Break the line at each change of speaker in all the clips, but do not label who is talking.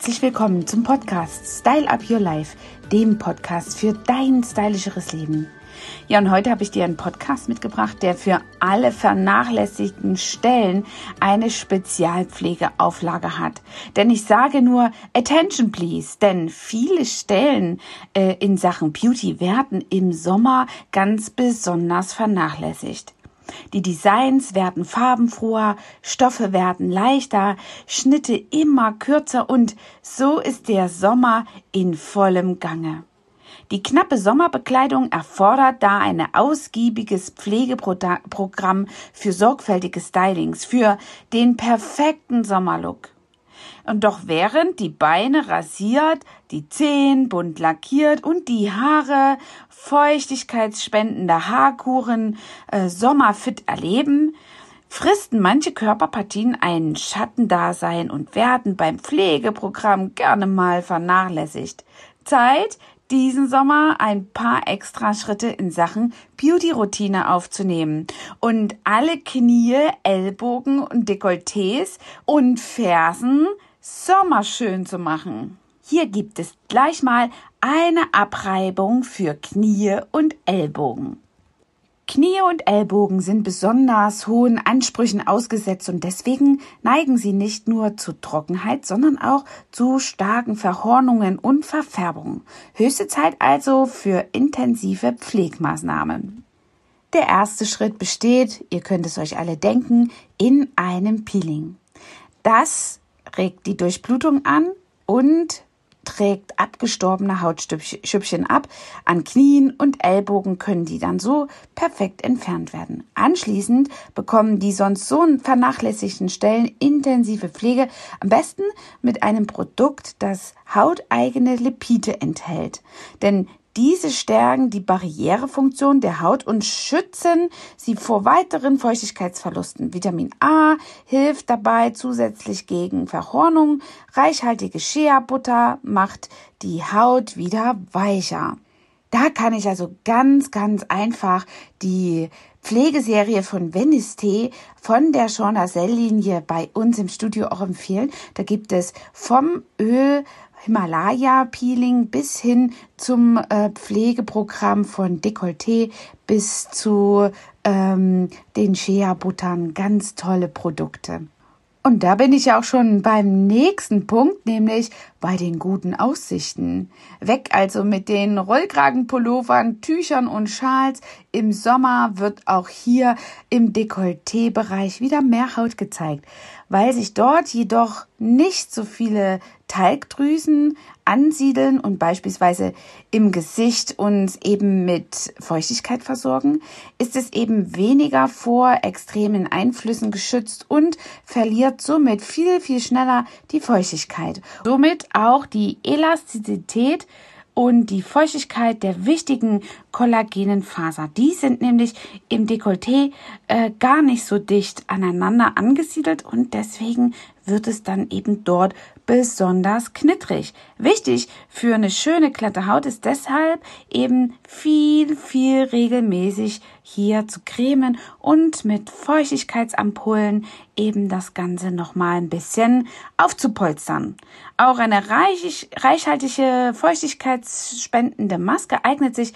Herzlich willkommen zum Podcast Style Up Your Life, dem Podcast für dein stylischeres Leben. Ja, und heute habe ich dir einen Podcast mitgebracht, der für alle vernachlässigten Stellen eine Spezialpflegeauflage hat. Denn ich sage nur Attention please, denn viele Stellen äh, in Sachen Beauty werden im Sommer ganz besonders vernachlässigt. Die Designs werden farbenfroher, Stoffe werden leichter, Schnitte immer kürzer und so ist der Sommer in vollem Gange. Die knappe Sommerbekleidung erfordert da ein ausgiebiges Pflegeprogramm für sorgfältige Stylings, für den perfekten Sommerlook. Und doch während die Beine rasiert, die Zehen bunt lackiert und die Haare feuchtigkeitsspendende Haarkuren äh, sommerfit erleben, fristen manche Körperpartien ein Schattendasein und werden beim Pflegeprogramm gerne mal vernachlässigt. Zeit, diesen Sommer ein paar extra Schritte in Sachen Beauty-Routine aufzunehmen und alle Knie, Ellbogen und Dekolletés und Fersen sommerschön zu machen. Hier gibt es gleich mal eine Abreibung für Knie und Ellbogen. Knie und Ellbogen sind besonders hohen Ansprüchen ausgesetzt und deswegen neigen sie nicht nur zu Trockenheit, sondern auch zu starken Verhornungen und Verfärbungen. Höchste Zeit also für intensive Pflegmaßnahmen. Der erste Schritt besteht, ihr könnt es euch alle denken, in einem Peeling. Das regt die Durchblutung an und trägt abgestorbene Hautschüppchen ab. An Knien und Ellbogen können die dann so perfekt entfernt werden. Anschließend bekommen die sonst so vernachlässigten Stellen intensive Pflege, am besten mit einem Produkt, das hauteigene Lipide enthält. Denn diese stärken die Barrierefunktion der Haut und schützen sie vor weiteren Feuchtigkeitsverlusten. Vitamin A hilft dabei zusätzlich gegen Verhornung. Reichhaltige Shea-Butter macht die Haut wieder weicher. Da kann ich also ganz, ganz einfach die Pflegeserie von Veniste von der Jean-Lazel-Linie bei uns im Studio auch empfehlen. Da gibt es vom Öl Himalaya-Peeling bis hin zum äh, Pflegeprogramm von Dekolleté bis zu ähm, den Shea-Buttern. Ganz tolle Produkte. Und da bin ich ja auch schon beim nächsten Punkt, nämlich bei den guten Aussichten. Weg also mit den Rollkragenpullovern, Tüchern und Schals. Im Sommer wird auch hier im Dekolleté-Bereich wieder mehr Haut gezeigt, weil sich dort jedoch nicht so viele Talgdrüsen ansiedeln und beispielsweise im Gesicht uns eben mit Feuchtigkeit versorgen, ist es eben weniger vor extremen Einflüssen geschützt und verliert somit viel, viel schneller die Feuchtigkeit. Somit auch die Elastizität und die Feuchtigkeit der wichtigen kollagenen Faser. Die sind nämlich im Dekolleté äh, gar nicht so dicht aneinander angesiedelt und deswegen wird es dann eben dort besonders knittrig. Wichtig für eine schöne glatte Haut ist deshalb eben viel, viel regelmäßig hier zu cremen und mit Feuchtigkeitsampullen eben das Ganze nochmal ein bisschen aufzupolstern. Auch eine reich, reichhaltige feuchtigkeitsspendende Maske eignet sich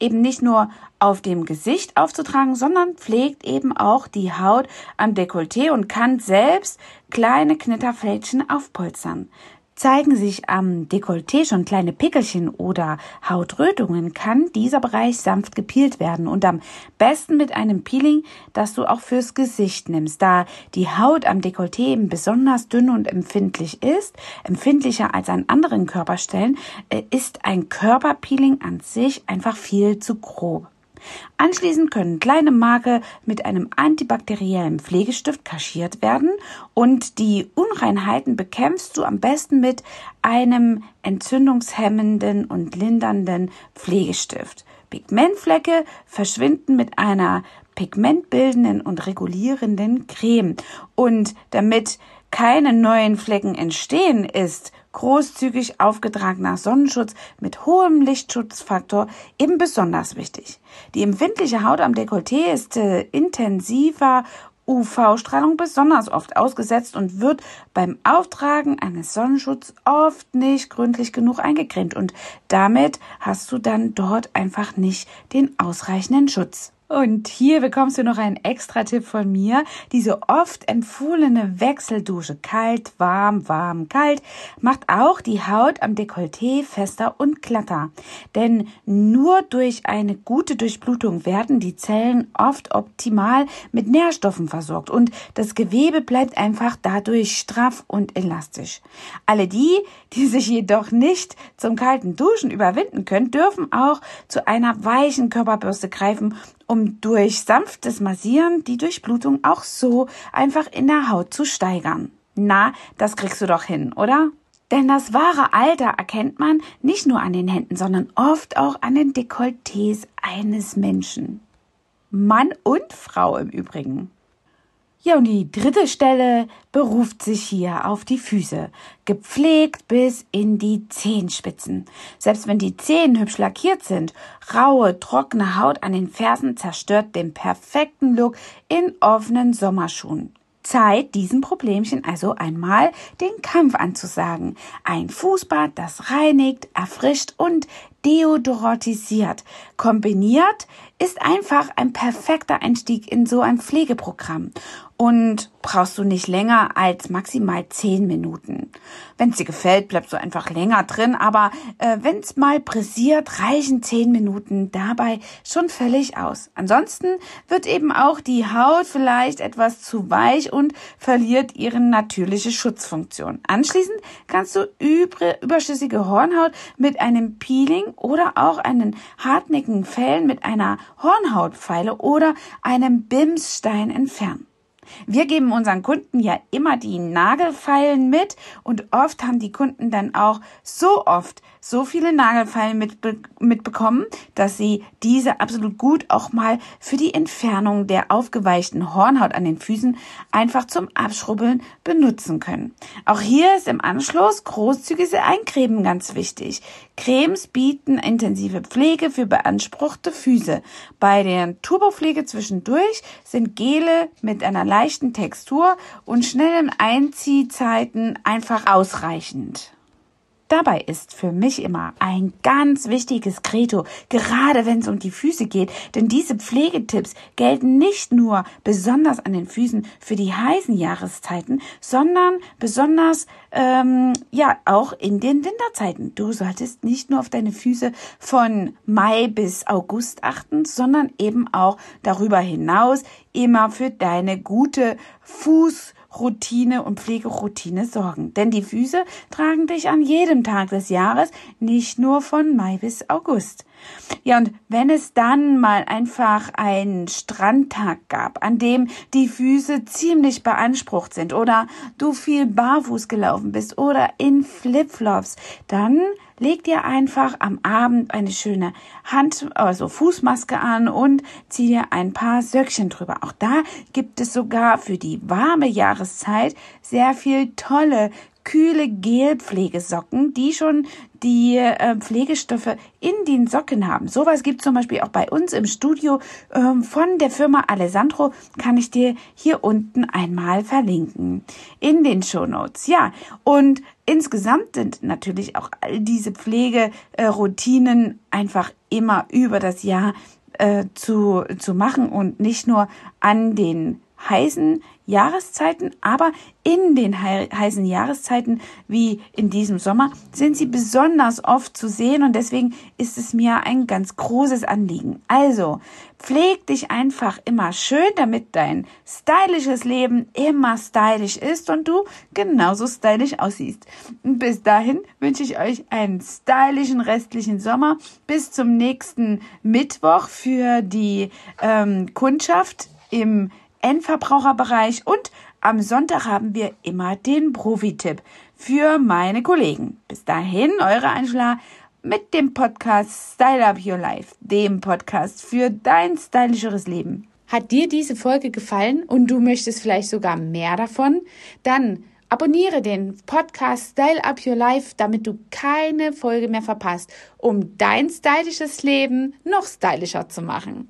eben nicht nur auf dem Gesicht aufzutragen, sondern pflegt eben auch die Haut am Dekolleté und kann selbst kleine Knitterfältchen aufpolstern. Zeigen sich am Dekolleté schon kleine Pickelchen oder Hautrötungen, kann dieser Bereich sanft gepielt werden und am besten mit einem Peeling, das du auch fürs Gesicht nimmst, da die Haut am Dekolleté eben besonders dünn und empfindlich ist, empfindlicher als an anderen Körperstellen, äh, ist ein Körperpeeling an sich einfach viel zu grob. Anschließend können kleine Marke mit einem antibakteriellen Pflegestift kaschiert werden und die Unreinheiten bekämpfst du am besten mit einem entzündungshemmenden und lindernden Pflegestift. Pigmentflecke verschwinden mit einer pigmentbildenden und regulierenden Creme. Und damit keine neuen Flecken entstehen, ist großzügig aufgetragener Sonnenschutz mit hohem Lichtschutzfaktor eben besonders wichtig. Die empfindliche Haut am Dekolleté ist äh, intensiver UV-Strahlung besonders oft ausgesetzt und wird beim Auftragen eines Sonnenschutzes oft nicht gründlich genug eingecremt und damit hast du dann dort einfach nicht den ausreichenden Schutz. Und hier bekommst du noch einen extra Tipp von mir. Diese oft empfohlene Wechseldusche, kalt, warm, warm, kalt, macht auch die Haut am Dekolleté fester und glatter. Denn nur durch eine gute Durchblutung werden die Zellen oft optimal mit Nährstoffen versorgt und das Gewebe bleibt einfach dadurch straff und elastisch. Alle die, die sich jedoch nicht zum kalten Duschen überwinden können, dürfen auch zu einer weichen Körperbürste greifen um durch sanftes Massieren die Durchblutung auch so einfach in der Haut zu steigern. Na, das kriegst du doch hin, oder? Denn das wahre Alter erkennt man nicht nur an den Händen, sondern oft auch an den Dekolletés eines Menschen. Mann und Frau im Übrigen. Ja, und die dritte Stelle beruft sich hier auf die Füße, gepflegt bis in die Zehenspitzen. Selbst wenn die Zehen hübsch lackiert sind, raue, trockene Haut an den Fersen zerstört den perfekten Look in offenen Sommerschuhen. Zeit, diesem Problemchen also einmal den Kampf anzusagen. Ein Fußbad, das reinigt, erfrischt und deodorantisiert. Kombiniert ist einfach ein perfekter Einstieg in so ein Pflegeprogramm und brauchst du nicht länger als maximal zehn Minuten. Wenn es dir gefällt, bleibst du einfach länger drin, aber äh, wenn es mal pressiert, reichen zehn Minuten dabei schon völlig aus. Ansonsten wird eben auch die Haut vielleicht etwas zu weich und verliert ihre natürliche Schutzfunktion. Anschließend kannst du überschüssige Hornhaut mit einem Peeling oder auch einen hartnäckigen Fellen mit einer Hornhautpfeile oder einem Bimsstein entfernen. Wir geben unseren Kunden ja immer die Nagelfeilen mit und oft haben die Kunden dann auch so oft so viele Nagelfeilen mitbe mitbekommen, dass sie diese absolut gut auch mal für die Entfernung der aufgeweichten Hornhaut an den Füßen einfach zum Abschrubbeln benutzen können. Auch hier ist im Anschluss großzügiges Eincremen ganz wichtig. Cremes bieten intensive Pflege für beanspruchte Füße. Bei der Turbopflege zwischendurch sind Gele mit einer leichten Textur und schnellen Einziehzeiten einfach ausreichend. Dabei ist für mich immer ein ganz wichtiges Credo, gerade wenn es um die Füße geht, denn diese Pflegetipps gelten nicht nur besonders an den Füßen für die heißen Jahreszeiten, sondern besonders ähm, ja auch in den Winterzeiten. Du solltest nicht nur auf deine Füße von Mai bis August achten, sondern eben auch darüber hinaus immer für deine gute Fuß Routine und Pflegeroutine sorgen. Denn die Füße tragen dich an jedem Tag des Jahres, nicht nur von Mai bis August. Ja, und wenn es dann mal einfach einen Strandtag gab, an dem die Füße ziemlich beansprucht sind oder du viel barfuß gelaufen bist oder in Flipflops, dann leg dir einfach am Abend eine schöne Hand, also Fußmaske an und zieh dir ein paar Söckchen drüber. Auch da gibt es sogar für die warme Jahreszeit sehr viel tolle kühle Gelpflegesocken, die schon die äh, Pflegestoffe in den Socken haben. Sowas gibt zum Beispiel auch bei uns im Studio ähm, von der Firma Alessandro. Kann ich dir hier unten einmal verlinken in den Show Notes. Ja, und insgesamt sind natürlich auch all diese Pflegeroutinen einfach immer über das Jahr äh, zu, zu machen und nicht nur an den heißen Jahreszeiten, aber in den heißen Jahreszeiten wie in diesem Sommer sind sie besonders oft zu sehen und deswegen ist es mir ein ganz großes Anliegen. Also pfleg dich einfach immer schön, damit dein stylisches Leben immer stylisch ist und du genauso stylisch aussiehst. Bis dahin wünsche ich euch einen stylischen restlichen Sommer. Bis zum nächsten Mittwoch für die ähm, Kundschaft im Endverbraucherbereich und am Sonntag haben wir immer den Profi-Tipp für meine Kollegen. Bis dahin, eure Angela mit dem Podcast Style Up Your Life, dem Podcast für dein stylischeres Leben. Hat dir diese Folge gefallen und du möchtest vielleicht sogar mehr davon? Dann abonniere den Podcast Style Up Your Life, damit du keine Folge mehr verpasst, um dein stylisches Leben noch stylischer zu machen.